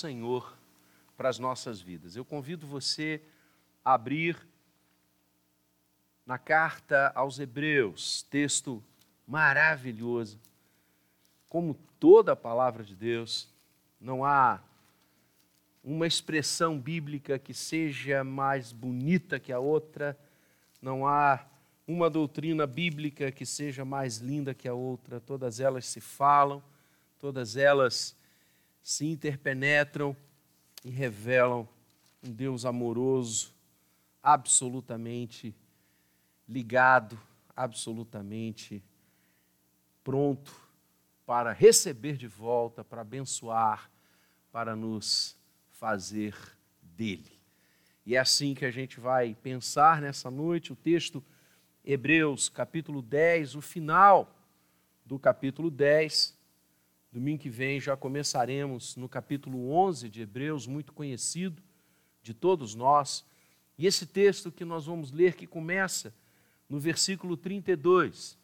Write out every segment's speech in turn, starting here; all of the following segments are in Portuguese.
Senhor para as nossas vidas. Eu convido você a abrir na carta aos Hebreus, texto maravilhoso. Como toda a palavra de Deus, não há uma expressão bíblica que seja mais bonita que a outra, não há uma doutrina bíblica que seja mais linda que a outra, todas elas se falam, todas elas se interpenetram e revelam um Deus amoroso, absolutamente ligado, absolutamente pronto para receber de volta, para abençoar, para nos fazer dele. E é assim que a gente vai pensar nessa noite o texto Hebreus, capítulo 10, o final do capítulo 10. Domingo que vem já começaremos no capítulo 11 de Hebreus, muito conhecido de todos nós. E esse texto que nós vamos ler, que começa no versículo 32,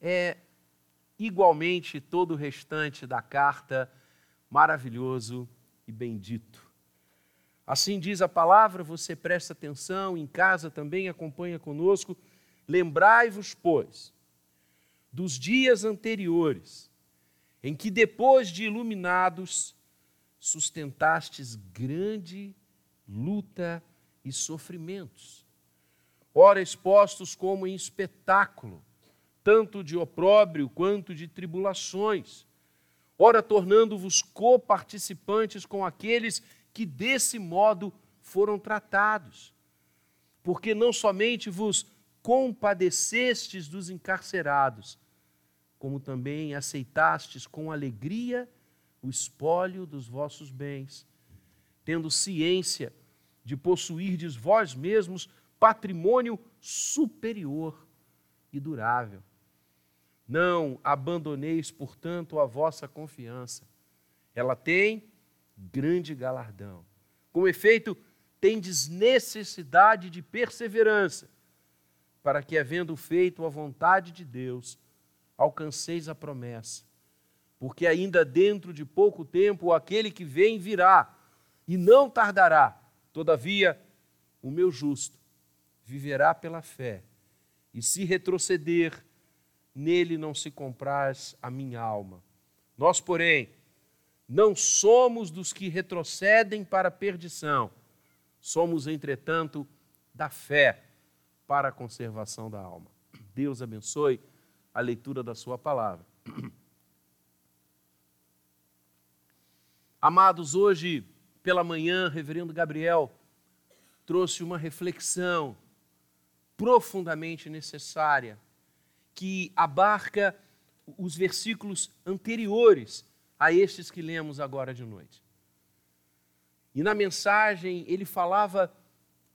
é igualmente todo o restante da carta maravilhoso e bendito. Assim diz a palavra, você presta atenção, em casa também acompanha conosco. Lembrai-vos, pois, dos dias anteriores, em que depois de iluminados, sustentastes grande luta e sofrimentos, ora expostos como em espetáculo, tanto de opróbrio quanto de tribulações, ora tornando-vos coparticipantes com aqueles que desse modo foram tratados. Porque não somente vos compadecestes dos encarcerados, como também aceitastes com alegria o espólio dos vossos bens, tendo ciência de possuirdes vós mesmos patrimônio superior e durável. Não abandoneis, portanto, a vossa confiança. Ela tem grande galardão. Com efeito, tendes necessidade de perseverança, para que, havendo feito a vontade de Deus, alcanceis a promessa. Porque ainda dentro de pouco tempo aquele que vem virá, e não tardará. Todavia, o meu justo viverá pela fé, e se retroceder, nele não se compraz a minha alma. Nós, porém, não somos dos que retrocedem para a perdição, somos, entretanto, da fé para a conservação da alma. Deus abençoe a leitura da Sua palavra. Amados, hoje pela manhã, Reverendo Gabriel trouxe uma reflexão profundamente necessária que abarca os versículos anteriores a estes que lemos agora de noite. E na mensagem ele falava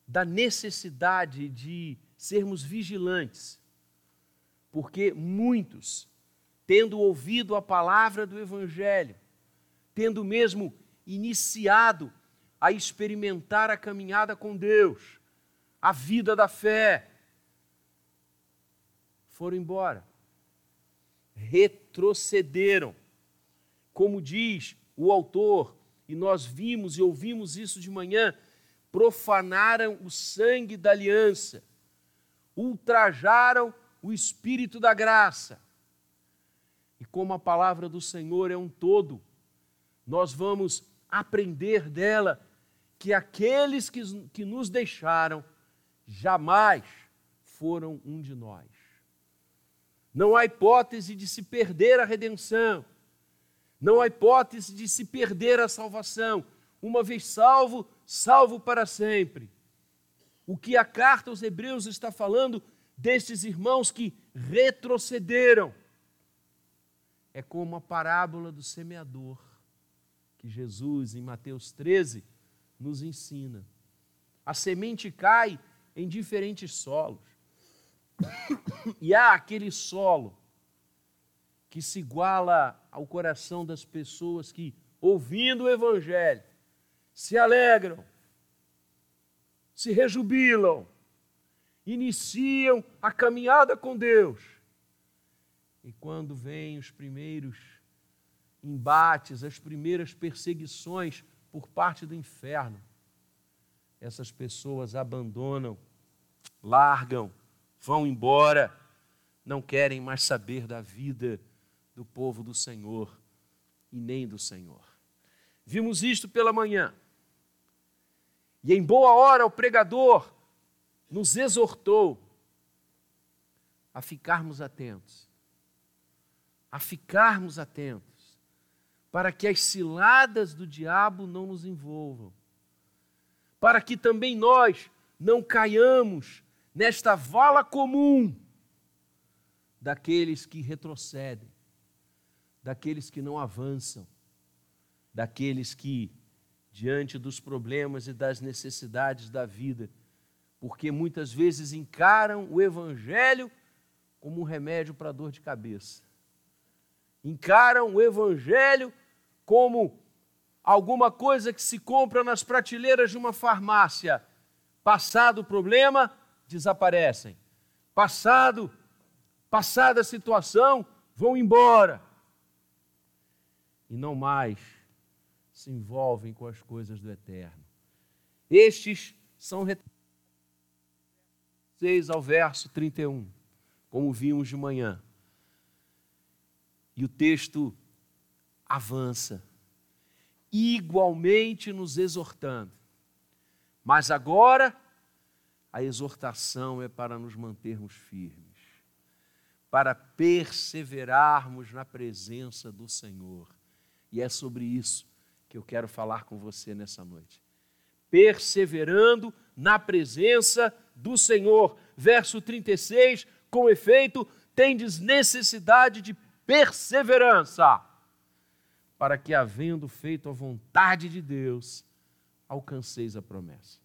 da necessidade de sermos vigilantes, porque muitos, tendo ouvido a palavra do Evangelho, tendo mesmo iniciado a experimentar a caminhada com Deus, a vida da fé, foram embora, retrocederam. Como diz o autor, e nós vimos e ouvimos isso de manhã, profanaram o sangue da aliança, ultrajaram o espírito da graça. E como a palavra do Senhor é um todo, nós vamos aprender dela que aqueles que, que nos deixaram jamais foram um de nós. Não há hipótese de se perder a redenção não há hipótese de se perder a salvação. Uma vez salvo, salvo para sempre. O que a carta aos Hebreus está falando destes irmãos que retrocederam é como a parábola do semeador que Jesus, em Mateus 13, nos ensina. A semente cai em diferentes solos. E há aquele solo que se iguala ao coração das pessoas que, ouvindo o Evangelho, se alegram, se rejubilam, iniciam a caminhada com Deus. E quando vêm os primeiros embates, as primeiras perseguições por parte do inferno, essas pessoas abandonam, largam, vão embora, não querem mais saber da vida do povo do Senhor e nem do Senhor. Vimos isto pela manhã. E em boa hora o pregador nos exortou a ficarmos atentos, a ficarmos atentos, para que as ciladas do diabo não nos envolvam, para que também nós não caiamos nesta vala comum daqueles que retrocedem, daqueles que não avançam, daqueles que, diante dos problemas e das necessidades da vida, porque muitas vezes encaram o Evangelho como um remédio para dor de cabeça. Encaram o Evangelho como alguma coisa que se compra nas prateleiras de uma farmácia. Passado o problema, desaparecem. Passado, passada a situação, vão embora. E não mais se envolvem com as coisas do eterno. Estes são 6 ao verso 31, como vimos de manhã. E o texto avança, igualmente nos exortando. Mas agora, a exortação é para nos mantermos firmes, para perseverarmos na presença do Senhor. E é sobre isso que eu quero falar com você nessa noite. Perseverando na presença do Senhor. Verso 36, com efeito, tendes necessidade de perseverança, para que, havendo feito a vontade de Deus, alcanceis a promessa.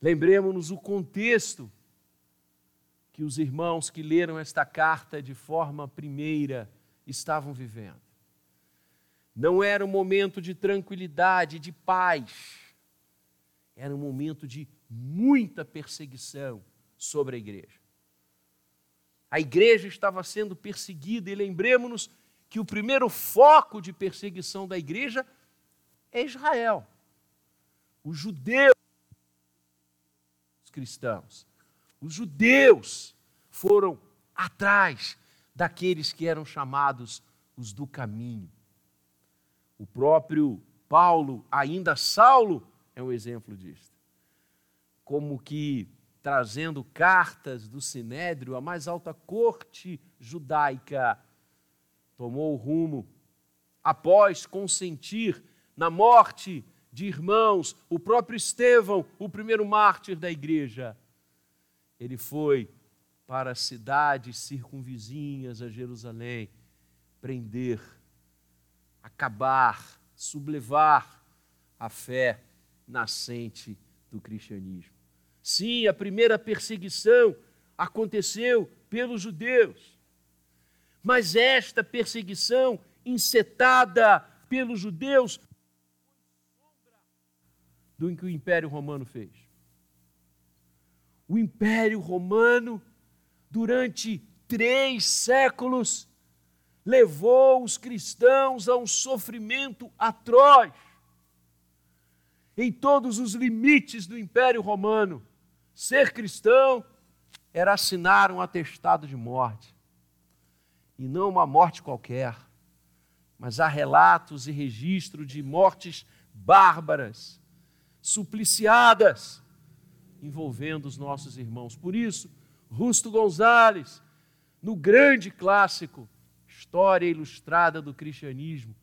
Lembremos-nos o contexto que os irmãos que leram esta carta de forma primeira estavam vivendo. Não era um momento de tranquilidade, de paz. Era um momento de muita perseguição sobre a igreja. A igreja estava sendo perseguida e lembremos-nos que o primeiro foco de perseguição da igreja é Israel. Os judeus, os cristãos, os judeus foram atrás daqueles que eram chamados os do caminho. O próprio Paulo, ainda Saulo, é um exemplo disso como que trazendo cartas do Sinédrio, a mais alta corte judaica tomou o rumo após consentir na morte de irmãos, o próprio Estevão, o primeiro mártir da igreja. Ele foi para cidades circunvizinhas a Jerusalém prender, acabar, sublevar a fé nascente do cristianismo. Sim, a primeira perseguição aconteceu pelos judeus. Mas esta perseguição encetada pelos judeus do que o Império Romano fez. O Império Romano, durante três séculos, levou os cristãos a um sofrimento atroz em todos os limites do Império Romano. Ser cristão era assinar um atestado de morte. E não uma morte qualquer, mas há relatos e registro de mortes bárbaras, supliciadas, envolvendo os nossos irmãos. Por isso, Rusto Gonzalez, no grande clássico História Ilustrada do Cristianismo,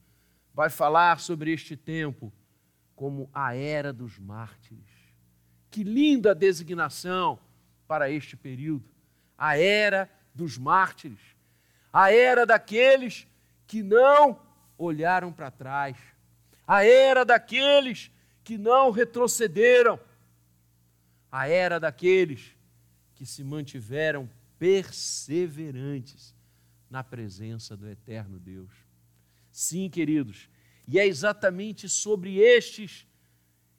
vai falar sobre este tempo como a era dos mártires. Que linda designação para este período. A era dos mártires. A era daqueles que não olharam para trás. A era daqueles que não retrocederam. A era daqueles que se mantiveram perseverantes na presença do eterno Deus. Sim, queridos, e é exatamente sobre estes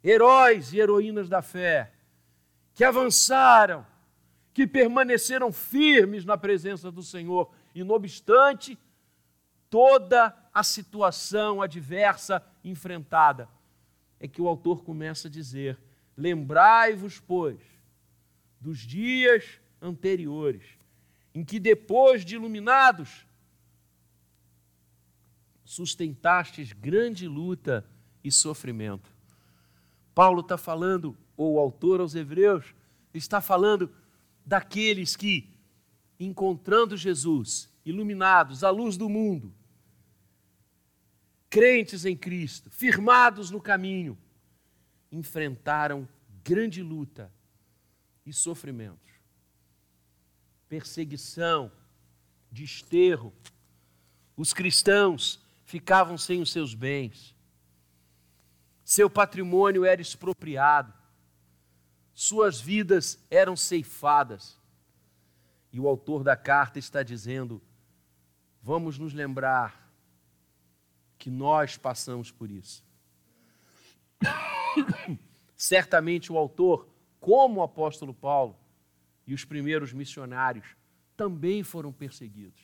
heróis e heroínas da fé, que avançaram, que permaneceram firmes na presença do Senhor, e não obstante toda a situação adversa enfrentada, é que o autor começa a dizer: Lembrai-vos, pois, dos dias anteriores, em que depois de iluminados, sustentastes grande luta e sofrimento. Paulo está falando, ou o autor aos Hebreus, está falando daqueles que, encontrando Jesus, iluminados à luz do mundo, crentes em Cristo, firmados no caminho, enfrentaram grande luta e sofrimentos, perseguição, desterro. Os cristãos ficavam sem os seus bens, seu patrimônio era expropriado, suas vidas eram ceifadas. E o autor da carta está dizendo: vamos nos lembrar que nós passamos por isso. Certamente o autor, como o apóstolo Paulo e os primeiros missionários, também foram perseguidos.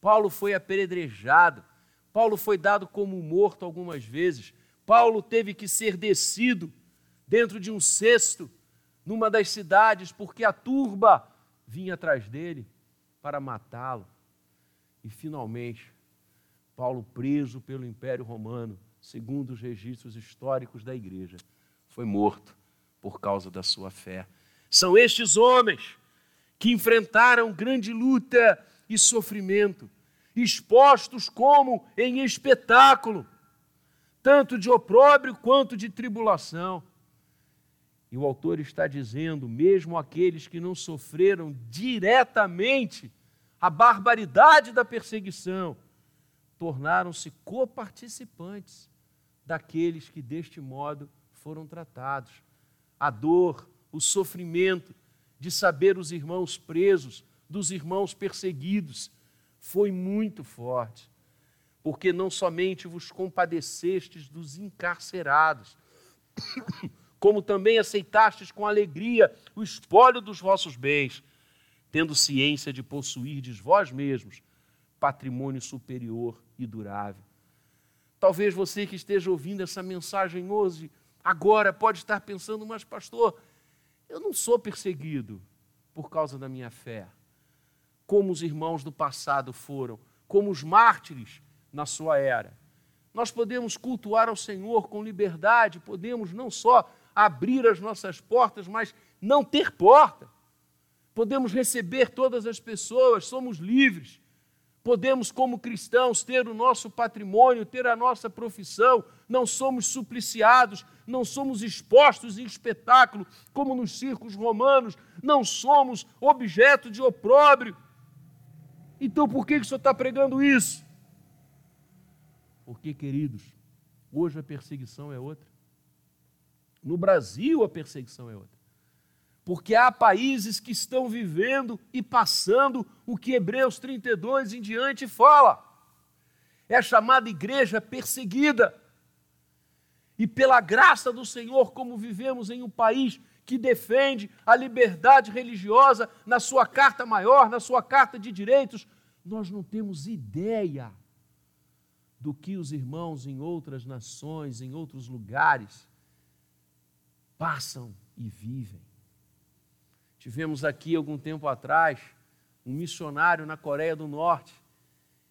Paulo foi apedrejado, Paulo foi dado como morto algumas vezes, Paulo teve que ser descido dentro de um cesto numa das cidades, porque a turba vinha atrás dele para matá-lo. E finalmente, Paulo, preso pelo Império Romano, segundo os registros históricos da igreja, foi morto por causa da sua fé. São estes homens que enfrentaram grande luta e sofrimento, expostos como em espetáculo, tanto de opróbrio quanto de tribulação. E o autor está dizendo, mesmo aqueles que não sofreram diretamente a barbaridade da perseguição, tornaram-se coparticipantes daqueles que deste modo foram tratados. A dor, o sofrimento de saber os irmãos presos, dos irmãos perseguidos, foi muito forte, porque não somente vos compadecestes dos encarcerados, como também aceitastes com alegria o espólio dos vossos bens, tendo ciência de possuirdes vós mesmos patrimônio superior e durável. Talvez você que esteja ouvindo essa mensagem hoje, agora pode estar pensando, mas pastor, eu não sou perseguido por causa da minha fé, como os irmãos do passado foram, como os mártires na sua era. Nós podemos cultuar ao Senhor com liberdade, podemos não só abrir as nossas portas, mas não ter porta. Podemos receber todas as pessoas, somos livres. Podemos, como cristãos, ter o nosso patrimônio, ter a nossa profissão, não somos supliciados, não somos expostos em espetáculo, como nos circos romanos, não somos objeto de opróbrio. Então, por que, que o senhor está pregando isso? Porque, queridos, hoje a perseguição é outra. No Brasil, a perseguição é outra. Porque há países que estão vivendo e passando o que Hebreus 32 em diante fala. É chamada igreja perseguida. E pela graça do Senhor, como vivemos em um país que defende a liberdade religiosa na sua carta maior, na sua carta de direitos, nós não temos ideia do que os irmãos em outras nações, em outros lugares, passam e vivem. Tivemos aqui algum tempo atrás um missionário na Coreia do Norte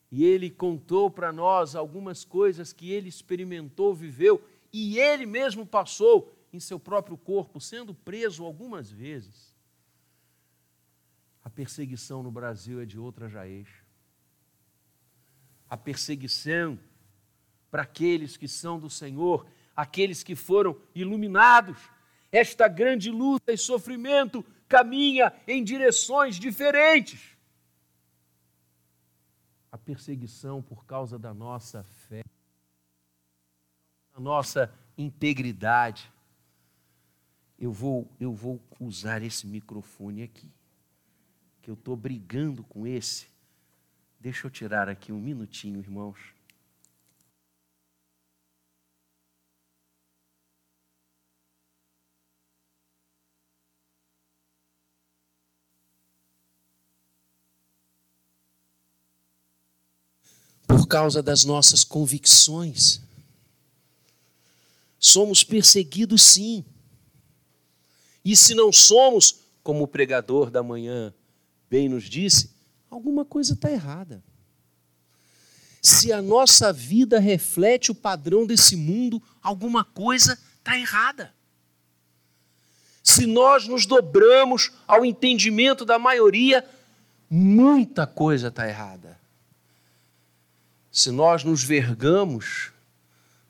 e ele contou para nós algumas coisas que ele experimentou, viveu e ele mesmo passou em seu próprio corpo, sendo preso algumas vezes. A perseguição no Brasil é de outra jaez. A perseguição para aqueles que são do Senhor, aqueles que foram iluminados esta grande luta e sofrimento caminha em direções diferentes. A perseguição por causa da nossa fé, da nossa integridade. Eu vou, eu vou usar esse microfone aqui, que eu estou brigando com esse. Deixa eu tirar aqui um minutinho, irmãos. por causa das nossas convicções. Somos perseguidos, sim. E se não somos, como o pregador da manhã bem nos disse, alguma coisa está errada. Se a nossa vida reflete o padrão desse mundo, alguma coisa está errada. Se nós nos dobramos ao entendimento da maioria, muita coisa está errada. Se nós nos vergamos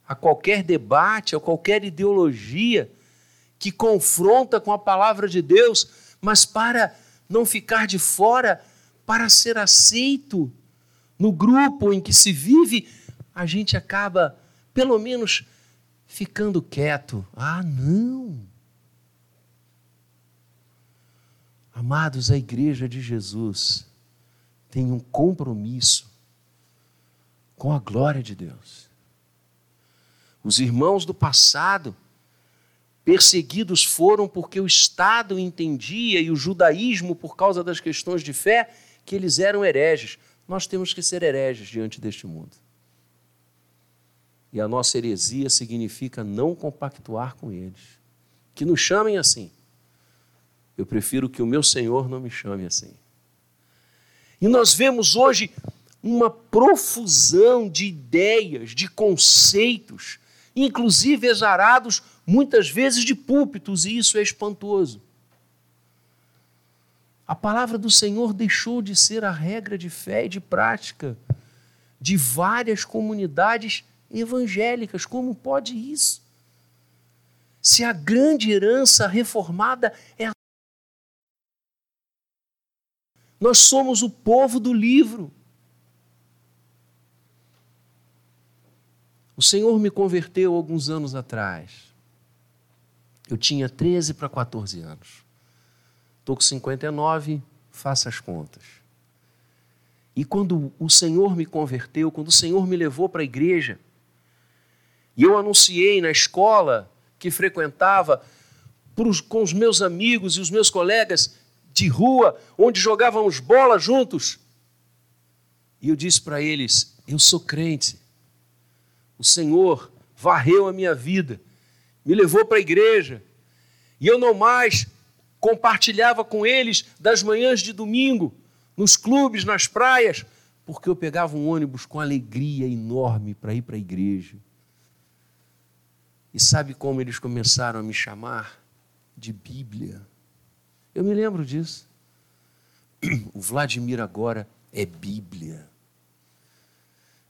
a qualquer debate, a qualquer ideologia que confronta com a palavra de Deus, mas para não ficar de fora, para ser aceito no grupo em que se vive, a gente acaba, pelo menos, ficando quieto. Ah, não! Amados, a igreja de Jesus tem um compromisso com a glória de Deus. Os irmãos do passado perseguidos foram porque o Estado entendia e o judaísmo, por causa das questões de fé, que eles eram hereges. Nós temos que ser hereges diante deste mundo. E a nossa heresia significa não compactuar com eles. Que nos chamem assim. Eu prefiro que o meu Senhor não me chame assim. E nós vemos hoje uma profusão de ideias, de conceitos, inclusive exarados muitas vezes de púlpitos, e isso é espantoso. A palavra do Senhor deixou de ser a regra de fé e de prática de várias comunidades evangélicas. Como pode isso? Se a grande herança reformada é a Nós somos o povo do livro. O Senhor me converteu alguns anos atrás. Eu tinha 13 para 14 anos. Estou com 59, faça as contas. E quando o Senhor me converteu, quando o Senhor me levou para a igreja, e eu anunciei na escola que frequentava com os meus amigos e os meus colegas de rua, onde jogávamos bola juntos. E eu disse para eles: Eu sou crente. O Senhor varreu a minha vida, me levou para a igreja, e eu não mais compartilhava com eles das manhãs de domingo, nos clubes, nas praias, porque eu pegava um ônibus com alegria enorme para ir para a igreja. E sabe como eles começaram a me chamar? De Bíblia. Eu me lembro disso. O Vladimir agora é Bíblia.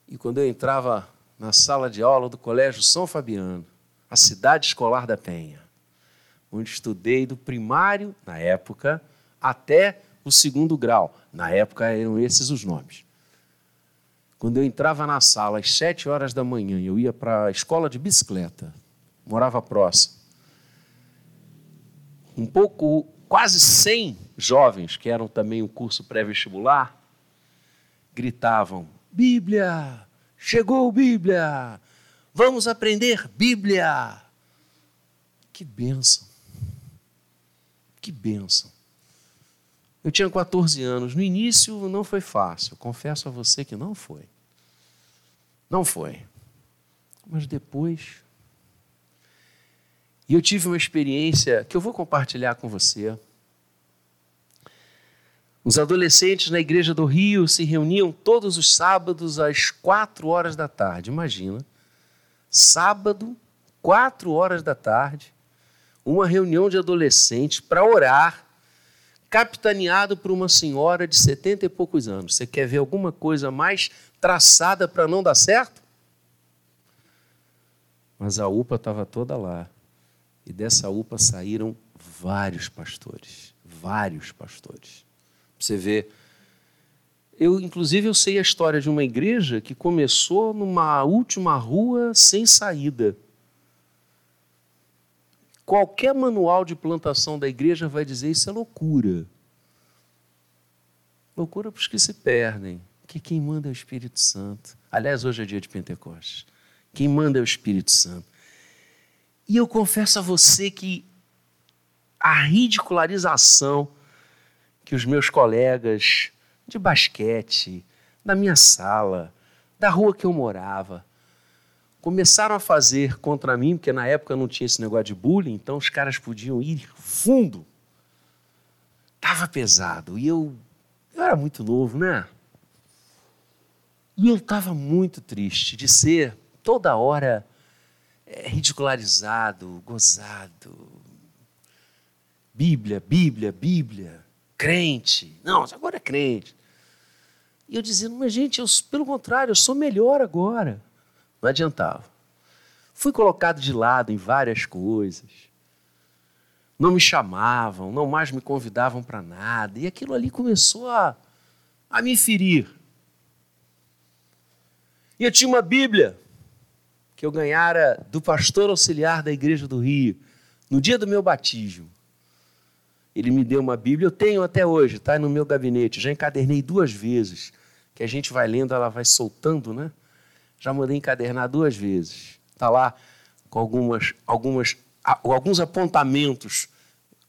E quando eu entrava na sala de aula do Colégio São Fabiano, a cidade escolar da Penha, onde estudei do primário, na época, até o segundo grau. Na época eram esses os nomes. Quando eu entrava na sala às sete horas da manhã, eu ia para a escola de bicicleta, morava próximo. Um pouco quase 100 jovens, que eram também um curso pré-vestibular, gritavam: Bíblia! Chegou Bíblia! Vamos aprender Bíblia! Que bênção! Que bênção! Eu tinha 14 anos. No início não foi fácil, confesso a você que não foi. Não foi. Mas depois e eu tive uma experiência que eu vou compartilhar com você. Os adolescentes na igreja do Rio se reuniam todos os sábados às quatro horas da tarde. Imagina, sábado, quatro horas da tarde, uma reunião de adolescentes para orar, capitaneado por uma senhora de setenta e poucos anos. Você quer ver alguma coisa mais traçada para não dar certo? Mas a UPA estava toda lá. E dessa UPA saíram vários pastores, vários pastores. Você vê, eu inclusive eu sei a história de uma igreja que começou numa última rua sem saída. Qualquer manual de plantação da igreja vai dizer isso é loucura. Loucura para os que se perdem, que quem manda é o Espírito Santo. Aliás, hoje é dia de Pentecostes. Quem manda é o Espírito Santo. E eu confesso a você que a ridicularização que os meus colegas de basquete, da minha sala, da rua que eu morava começaram a fazer contra mim, porque na época não tinha esse negócio de bullying, então os caras podiam ir fundo. Tava pesado. E eu, eu era muito novo, né? E eu estava muito triste de ser toda hora é, ridicularizado, gozado. Bíblia, Bíblia, Bíblia, crente. Não, agora é crente. E eu dizendo, mas gente, eu, pelo contrário, eu sou melhor agora. Não adiantava. Fui colocado de lado em várias coisas. Não me chamavam, não mais me convidavam para nada. E aquilo ali começou a, a me ferir. E eu tinha uma Bíblia que eu ganhara do pastor auxiliar da igreja do Rio, no dia do meu batismo. Ele me deu uma Bíblia, eu tenho até hoje, está no meu gabinete. Já encadernei duas vezes, que a gente vai lendo, ela vai soltando, né? Já mandei encadernar duas vezes. Está lá com algumas, algumas, alguns apontamentos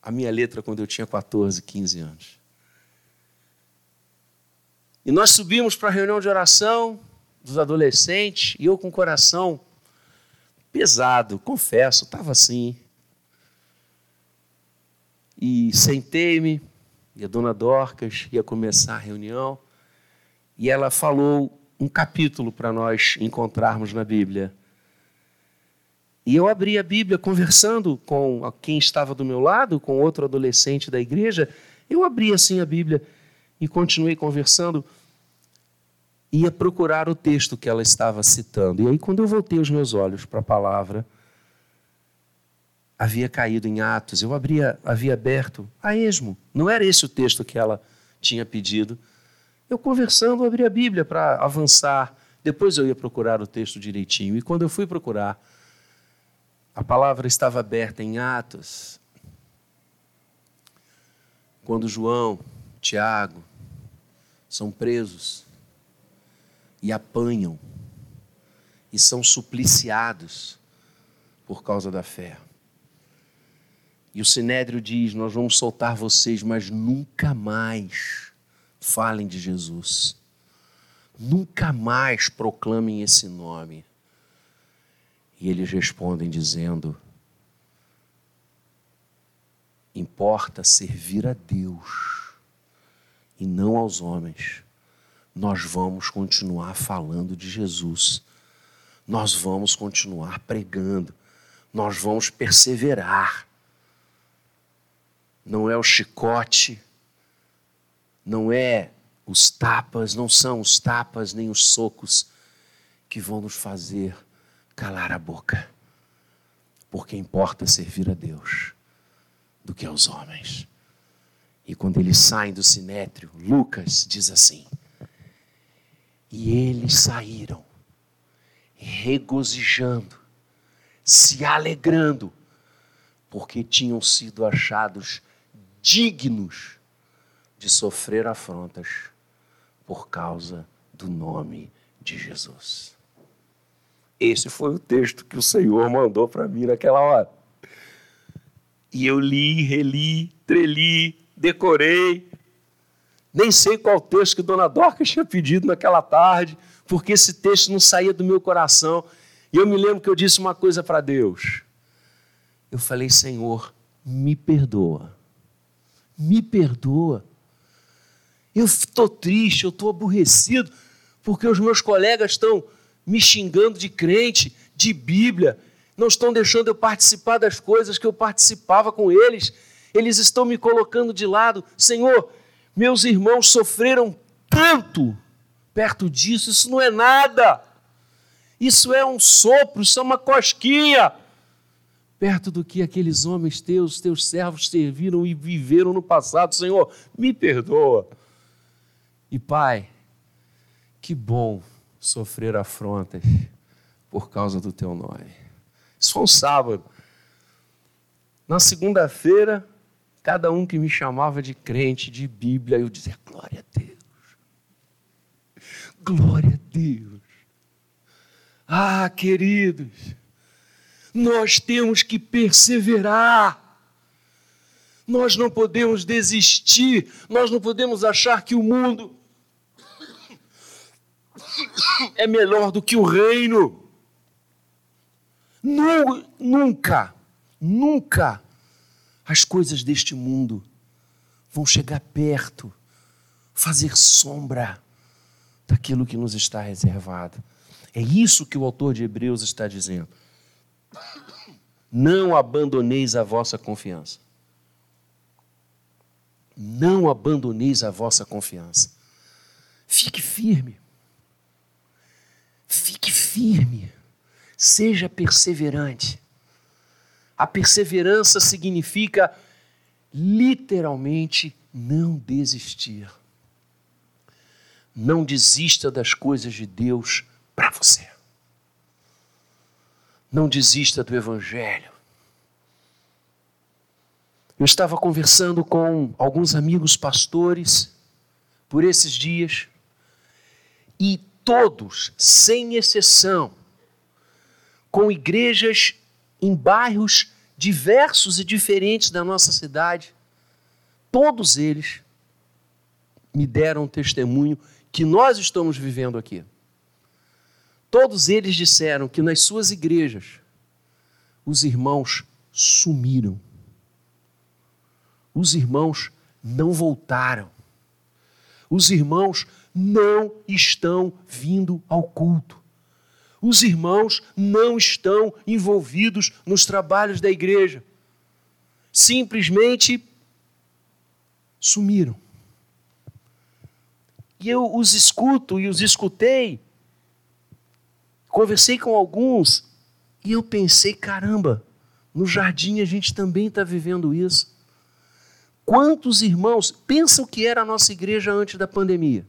a minha letra quando eu tinha 14, 15 anos. E nós subimos para a reunião de oração dos adolescentes e eu com o coração pesado, confesso, estava assim. E sentei-me, e a dona Dorcas ia começar a reunião, e ela falou um capítulo para nós encontrarmos na Bíblia. E eu abri a Bíblia conversando com quem estava do meu lado, com outro adolescente da igreja. Eu abri assim a Bíblia e continuei conversando. Ia procurar o texto que ela estava citando. E aí, quando eu voltei os meus olhos para a palavra, havia caído em Atos. Eu abria, havia aberto a esmo. Não era esse o texto que ela tinha pedido. Eu conversando, abri a Bíblia para avançar. Depois eu ia procurar o texto direitinho. E quando eu fui procurar, a palavra estava aberta em Atos. Quando João, Tiago são presos e apanham e são supliciados por causa da fé. E o Sinédrio diz: Nós vamos soltar vocês, mas nunca mais falem de Jesus. Nunca mais proclamem esse nome. E eles respondem dizendo: Importa servir a Deus e não aos homens. Nós vamos continuar falando de Jesus. Nós vamos continuar pregando. Nós vamos perseverar não é o chicote, não é os tapas, não são os tapas nem os socos que vão nos fazer calar a boca. Porque importa servir a Deus do que aos homens. E quando eles saem do sinétrio, Lucas diz assim: E eles saíram regozijando, se alegrando, porque tinham sido achados dignos de sofrer afrontas por causa do nome de Jesus. Esse foi o texto que o Senhor mandou para mim naquela hora. E eu li, reli, treli, decorei. Nem sei qual texto que Dona Dorcas tinha pedido naquela tarde, porque esse texto não saía do meu coração. E eu me lembro que eu disse uma coisa para Deus. Eu falei, Senhor, me perdoa me perdoa. Eu estou triste, eu estou aborrecido, porque os meus colegas estão me xingando de crente, de Bíblia, não estão deixando eu participar das coisas que eu participava com eles, eles estão me colocando de lado. Senhor, meus irmãos sofreram tanto perto disso, isso não é nada, isso é um sopro, isso é uma cosquinha perto do que aqueles homens teus, teus servos serviram e viveram no passado. Senhor, me perdoa. E Pai, que bom sofrer afrontas por causa do teu nome. Isso foi um sábado. Na segunda-feira, cada um que me chamava de crente, de Bíblia, eu dizia: glória a Deus. Glória a Deus. Ah, queridos nós temos que perseverar. Nós não podemos desistir, nós não podemos achar que o mundo é melhor do que o reino. Nunca, nunca as coisas deste mundo vão chegar perto, fazer sombra daquilo que nos está reservado. É isso que o autor de Hebreus está dizendo. Não abandoneis a vossa confiança. Não abandoneis a vossa confiança. Fique firme. Fique firme. Seja perseverante. A perseverança significa literalmente não desistir. Não desista das coisas de Deus para você. Não desista do Evangelho. Eu estava conversando com alguns amigos pastores por esses dias e todos, sem exceção, com igrejas em bairros diversos e diferentes da nossa cidade, todos eles me deram um testemunho que nós estamos vivendo aqui. Todos eles disseram que nas suas igrejas os irmãos sumiram. Os irmãos não voltaram. Os irmãos não estão vindo ao culto. Os irmãos não estão envolvidos nos trabalhos da igreja. Simplesmente sumiram. E eu os escuto e os escutei. Conversei com alguns e eu pensei: caramba, no jardim a gente também está vivendo isso. Quantos irmãos pensam que era a nossa igreja antes da pandemia?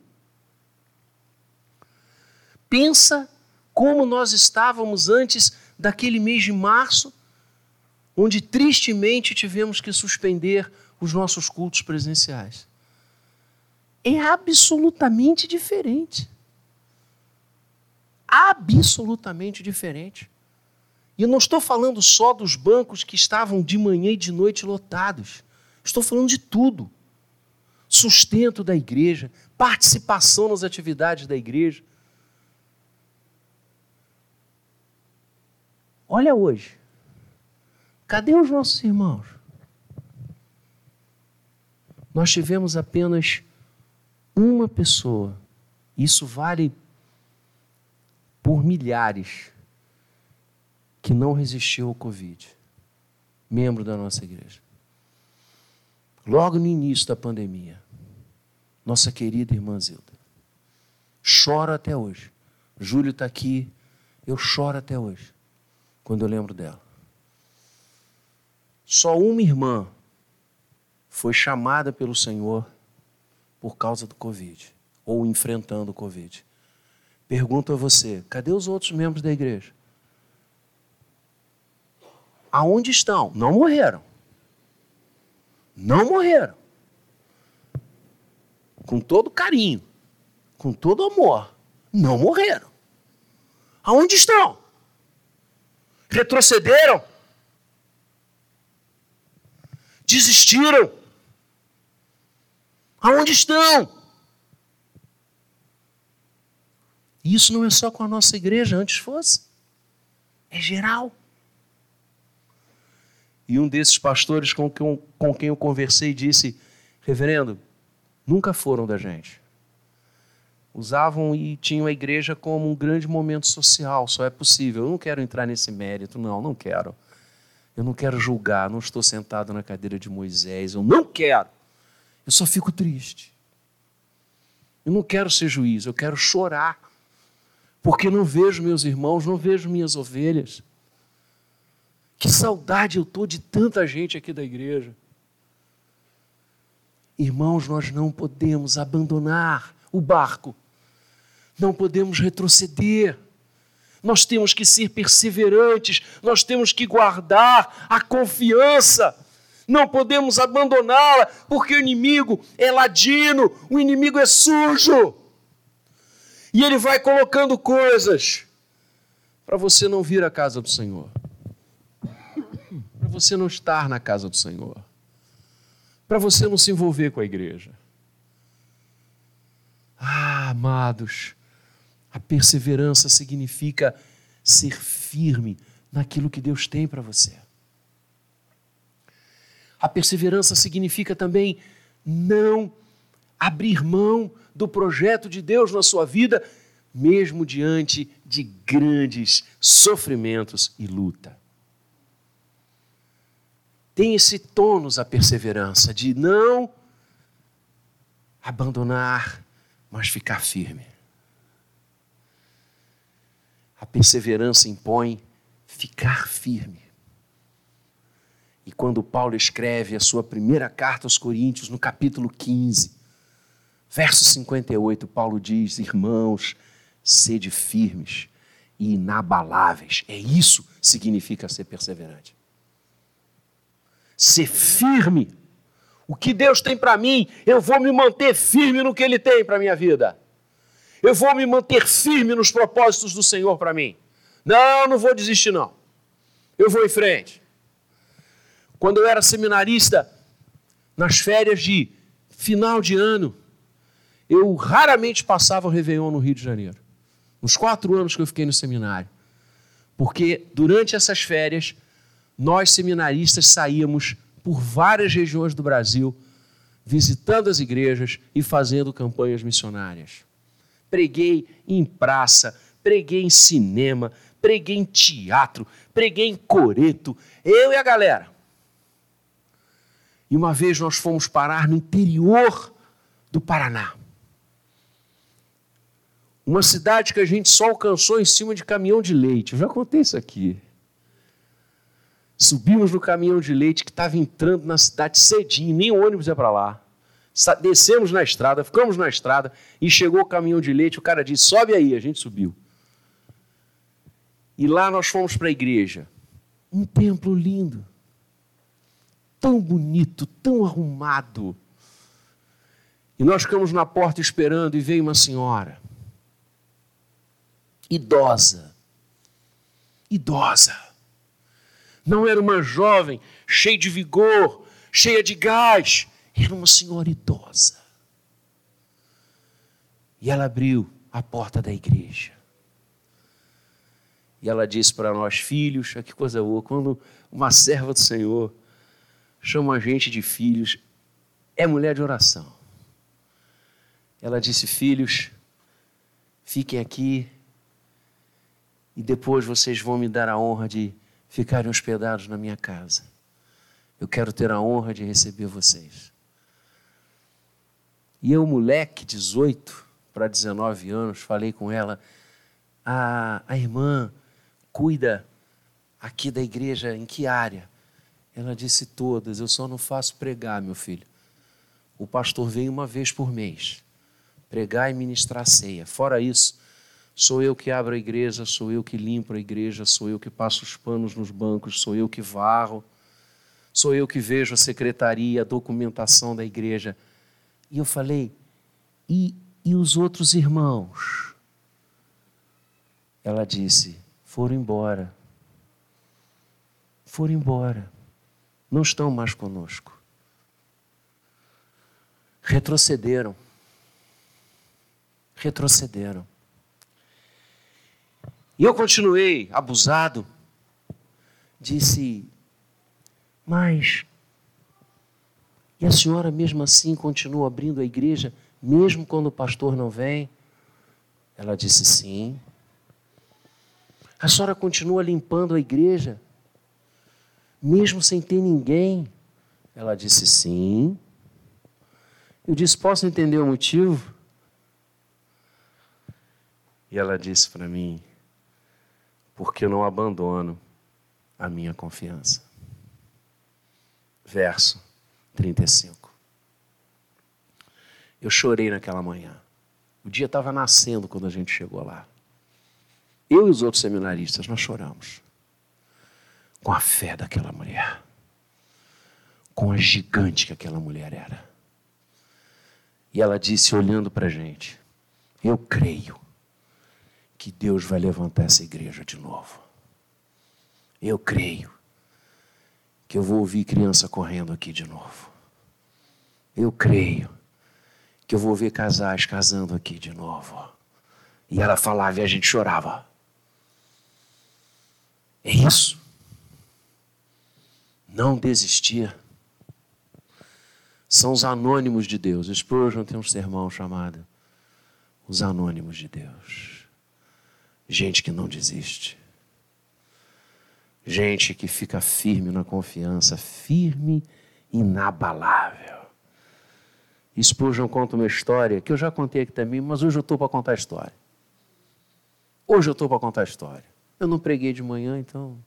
Pensa como nós estávamos antes daquele mês de março, onde tristemente tivemos que suspender os nossos cultos presenciais. É absolutamente diferente. Absolutamente diferente. E eu não estou falando só dos bancos que estavam de manhã e de noite lotados. Estou falando de tudo. Sustento da igreja, participação nas atividades da igreja. Olha hoje. Cadê os nossos irmãos? Nós tivemos apenas uma pessoa. Isso vale por milhares que não resistiu ao Covid. Membro da nossa igreja logo no início da pandemia, nossa querida irmã Zilda. Choro até hoje. Júlio está aqui, eu choro até hoje, quando eu lembro dela. Só uma irmã foi chamada pelo Senhor por causa do Covid, ou enfrentando o Covid. Pergunto a você: cadê os outros membros da igreja? Aonde estão? Não morreram não morreram. Com todo carinho, com todo amor, não morreram. Aonde estão? Retrocederam? Desistiram? Aonde estão? Isso não é só com a nossa igreja, antes fosse. É geral. E um desses pastores com quem, com quem eu conversei disse: Reverendo, nunca foram da gente. Usavam e tinham a igreja como um grande momento social, só é possível. Eu não quero entrar nesse mérito, não, não quero. Eu não quero julgar, não estou sentado na cadeira de Moisés, eu não quero. Eu só fico triste. Eu não quero ser juiz, eu quero chorar. Porque não vejo meus irmãos, não vejo minhas ovelhas. Que saudade eu estou de tanta gente aqui da igreja. Irmãos, nós não podemos abandonar o barco, não podemos retroceder. Nós temos que ser perseverantes, nós temos que guardar a confiança, não podemos abandoná-la, porque o inimigo é ladino, o inimigo é sujo, e ele vai colocando coisas para você não vir à casa do Senhor você não estar na casa do Senhor, para você não se envolver com a igreja. Ah, amados, A perseverança significa ser firme naquilo que Deus tem para você. A perseverança significa também não abrir mão do projeto de Deus na sua vida, mesmo diante de grandes sofrimentos e luta. Tem esse tônus a perseverança de não abandonar, mas ficar firme. A perseverança impõe ficar firme. E quando Paulo escreve a sua primeira carta aos Coríntios, no capítulo 15, verso 58, Paulo diz: Irmãos, sede firmes e inabaláveis. É isso que significa ser perseverante. Ser firme. O que Deus tem para mim, eu vou me manter firme no que Ele tem para a minha vida. Eu vou me manter firme nos propósitos do Senhor para mim. Não, não vou desistir, não. Eu vou em frente. Quando eu era seminarista, nas férias de final de ano, eu raramente passava o Réveillon no Rio de Janeiro. Nos quatro anos que eu fiquei no seminário. Porque durante essas férias, nós seminaristas saíamos por várias regiões do Brasil, visitando as igrejas e fazendo campanhas missionárias. Preguei em praça, preguei em cinema, preguei em teatro, preguei em coreto, eu e a galera. E uma vez nós fomos parar no interior do Paraná. Uma cidade que a gente só alcançou em cima de caminhão de leite. Eu já contei isso aqui. Subimos no caminhão de leite que estava entrando na cidade cedinho, nem ônibus ia para lá. Descemos na estrada, ficamos na estrada e chegou o caminhão de leite. O cara disse: sobe aí. A gente subiu. E lá nós fomos para a igreja. Um templo lindo, tão bonito, tão arrumado. E nós ficamos na porta esperando e veio uma senhora idosa. Idosa. Não era uma jovem cheia de vigor, cheia de gás. Era uma senhora idosa. E ela abriu a porta da igreja. E ela disse para nós, filhos, que coisa boa, quando uma serva do Senhor chama a gente de filhos, é mulher de oração. Ela disse, filhos, fiquem aqui e depois vocês vão me dar a honra de ficarem hospedados na minha casa. Eu quero ter a honra de receber vocês. E eu, moleque, 18 para 19 anos, falei com ela: a, a irmã cuida aqui da igreja em que área? Ela disse: todas, eu só não faço pregar, meu filho. O pastor vem uma vez por mês pregar e ministrar ceia. Fora isso, Sou eu que abro a igreja, sou eu que limpo a igreja, sou eu que passo os panos nos bancos, sou eu que varro, sou eu que vejo a secretaria, a documentação da igreja. E eu falei, e, e os outros irmãos? Ela disse, foram embora. Foram embora. Não estão mais conosco. Retrocederam. Retrocederam. E eu continuei abusado. Disse, mas. E a senhora mesmo assim continua abrindo a igreja, mesmo quando o pastor não vem? Ela disse sim. A senhora continua limpando a igreja, mesmo sem ter ninguém? Ela disse sim. Eu disse: Posso entender o motivo? E ela disse para mim: porque eu não abandono a minha confiança. Verso 35. Eu chorei naquela manhã. O dia estava nascendo quando a gente chegou lá. Eu e os outros seminaristas, nós choramos. Com a fé daquela mulher. Com a gigante que aquela mulher era. E ela disse, olhando para a gente: Eu creio que Deus vai levantar essa igreja de novo. Eu creio que eu vou ouvir criança correndo aqui de novo. Eu creio que eu vou ver casais casando aqui de novo. E ela falava e a gente chorava. É isso. Não desistir. São os anônimos de Deus. Spurgeon tem um sermão chamado Os Anônimos de Deus. Gente que não desiste. Gente que fica firme na confiança, firme, inabalável. Spurgeon conta uma história que eu já contei aqui também, mas hoje eu estou para contar a história. Hoje eu estou para contar a história. Eu não preguei de manhã, então.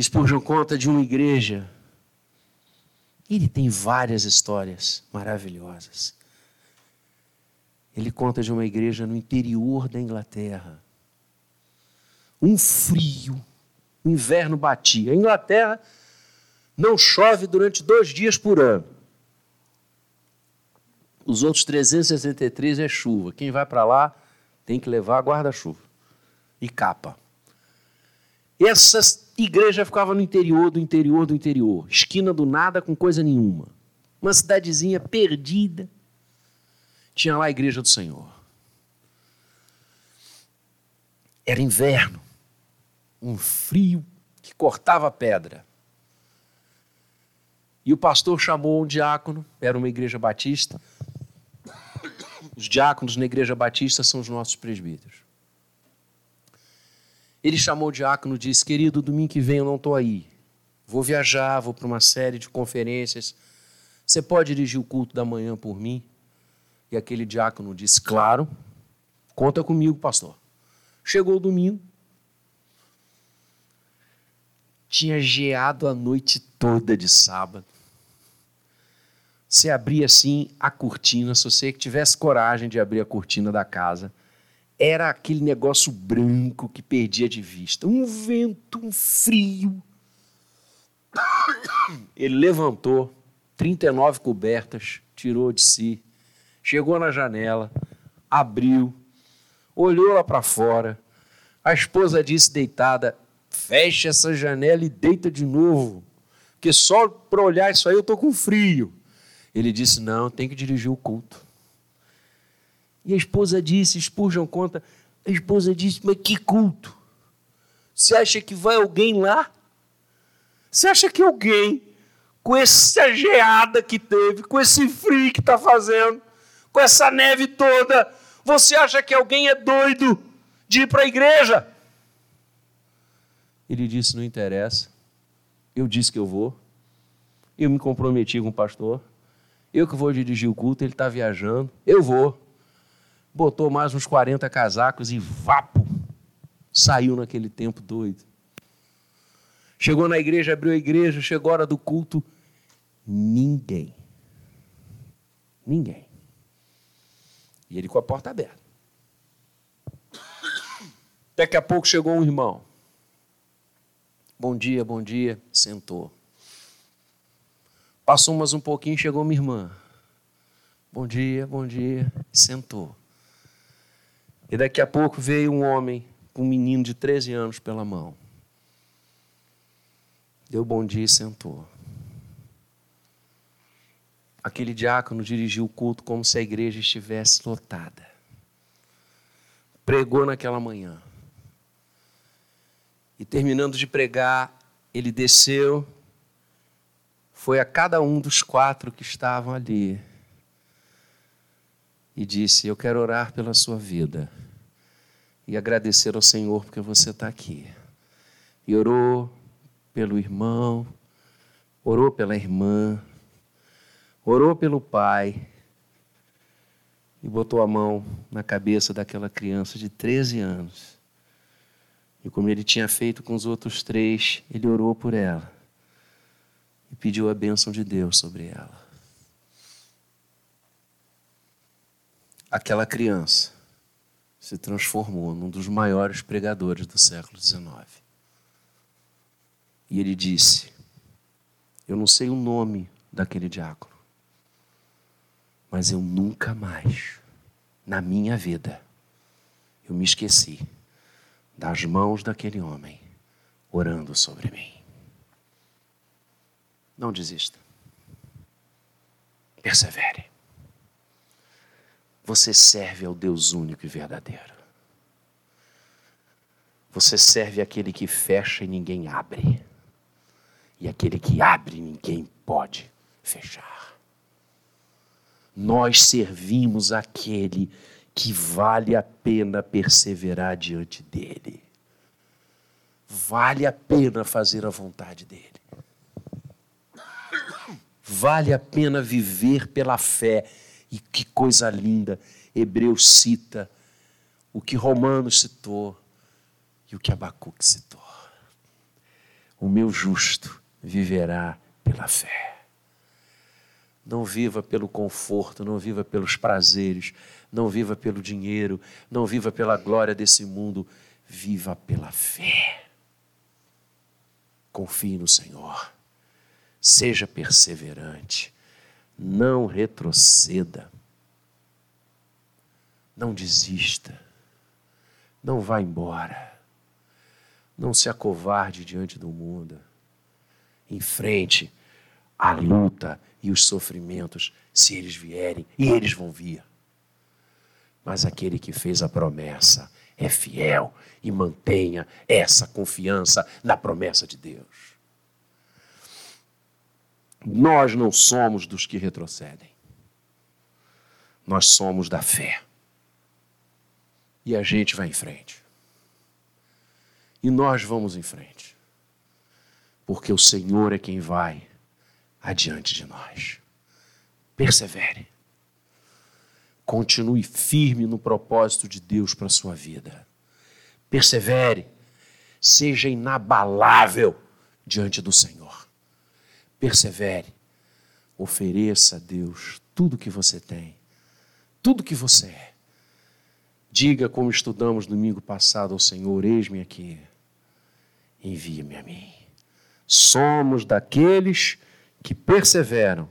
Spurgeon conta de uma igreja. Ele tem várias histórias maravilhosas. Ele conta de uma igreja no interior da Inglaterra. Um frio, o inverno batia. A Inglaterra não chove durante dois dias por ano. Os outros 363 é chuva. Quem vai para lá tem que levar guarda-chuva e capa. Essa igreja ficava no interior do interior do interior, esquina do nada com coisa nenhuma. Uma cidadezinha perdida. Tinha lá a igreja do Senhor. Era inverno, um frio que cortava pedra. E o pastor chamou um diácono, era uma igreja batista, os diáconos na Igreja Batista são os nossos presbíteros. Ele chamou o diácono e disse: Querido, domingo que vem eu não estou aí. Vou viajar, vou para uma série de conferências. Você pode dirigir o culto da manhã por mim? E aquele diácono disse: Claro, conta comigo, pastor. Chegou o domingo. Tinha geado a noite toda de sábado. Você abria assim a cortina, se você tivesse coragem de abrir a cortina da casa, era aquele negócio branco que perdia de vista. Um vento, um frio. Ele levantou 39 cobertas, tirou de si, chegou na janela, abriu, olhou lá para fora. A esposa disse deitada: fecha essa janela e deita de novo, porque só para olhar isso aí eu tô com frio. Ele disse: Não, tem que dirigir o culto. E a esposa disse: Spurgeon conta. A esposa disse: Mas que culto? Você acha que vai alguém lá? Você acha que alguém, com essa geada que teve, com esse frio que está fazendo, com essa neve toda, você acha que alguém é doido de ir para a igreja? Ele disse: Não interessa. Eu disse que eu vou. Eu me comprometi com o pastor. Eu que vou dirigir o culto, ele está viajando, eu vou. Botou mais uns 40 casacos e vapo, saiu naquele tempo doido. Chegou na igreja, abriu a igreja, chegou a hora do culto, ninguém. Ninguém. E ele com a porta aberta. Daqui a pouco chegou um irmão. Bom dia, bom dia. Sentou. Passou mais um pouquinho, chegou minha irmã. Bom dia, bom dia. Sentou. E daqui a pouco veio um homem com um menino de 13 anos pela mão. Deu bom dia e sentou. Aquele diácono dirigiu o culto como se a igreja estivesse lotada. Pregou naquela manhã. E terminando de pregar, ele desceu foi a cada um dos quatro que estavam ali e disse: Eu quero orar pela sua vida e agradecer ao Senhor porque você está aqui. E orou pelo irmão, orou pela irmã, orou pelo pai e botou a mão na cabeça daquela criança de 13 anos. E como ele tinha feito com os outros três, ele orou por ela e pediu a bênção de Deus sobre ela. Aquela criança se transformou num dos maiores pregadores do século XIX. E ele disse: Eu não sei o nome daquele diácono, mas eu nunca mais, na minha vida, eu me esqueci das mãos daquele homem orando sobre mim. Não desista. Persevere. Você serve ao Deus único e verdadeiro. Você serve aquele que fecha e ninguém abre. E aquele que abre, ninguém pode fechar. Nós servimos aquele que vale a pena perseverar diante dele. Vale a pena fazer a vontade dele. Vale a pena viver pela fé. E que coisa linda! Hebreus cita o que Romanos citou e o que Abacuque citou. O meu justo viverá pela fé. Não viva pelo conforto, não viva pelos prazeres, não viva pelo dinheiro, não viva pela glória desse mundo, viva pela fé. Confie no Senhor. Seja perseverante. Não retroceda. Não desista. Não vá embora. Não se acovarde diante do mundo. Enfrente a luta e os sofrimentos, se eles vierem, e eles vão vir. Mas aquele que fez a promessa é fiel e mantenha essa confiança na promessa de Deus. Nós não somos dos que retrocedem. Nós somos da fé. E a gente vai em frente. E nós vamos em frente. Porque o Senhor é quem vai adiante de nós. Persevere. Continue firme no propósito de Deus para a sua vida. Persevere. Seja inabalável diante do Senhor. Persevere. Ofereça a Deus tudo que você tem, tudo que você é. Diga, como estudamos domingo passado ao Senhor: Eis-me aqui, envie-me a mim. Somos daqueles que perseveram,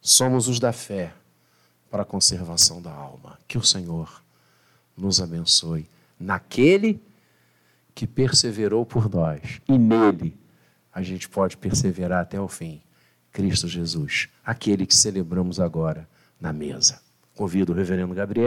somos os da fé para a conservação da alma. Que o Senhor nos abençoe naquele que perseverou por nós e nele a gente pode perseverar até o fim. Cristo Jesus, aquele que celebramos agora na mesa. Convido o reverendo Gabriel.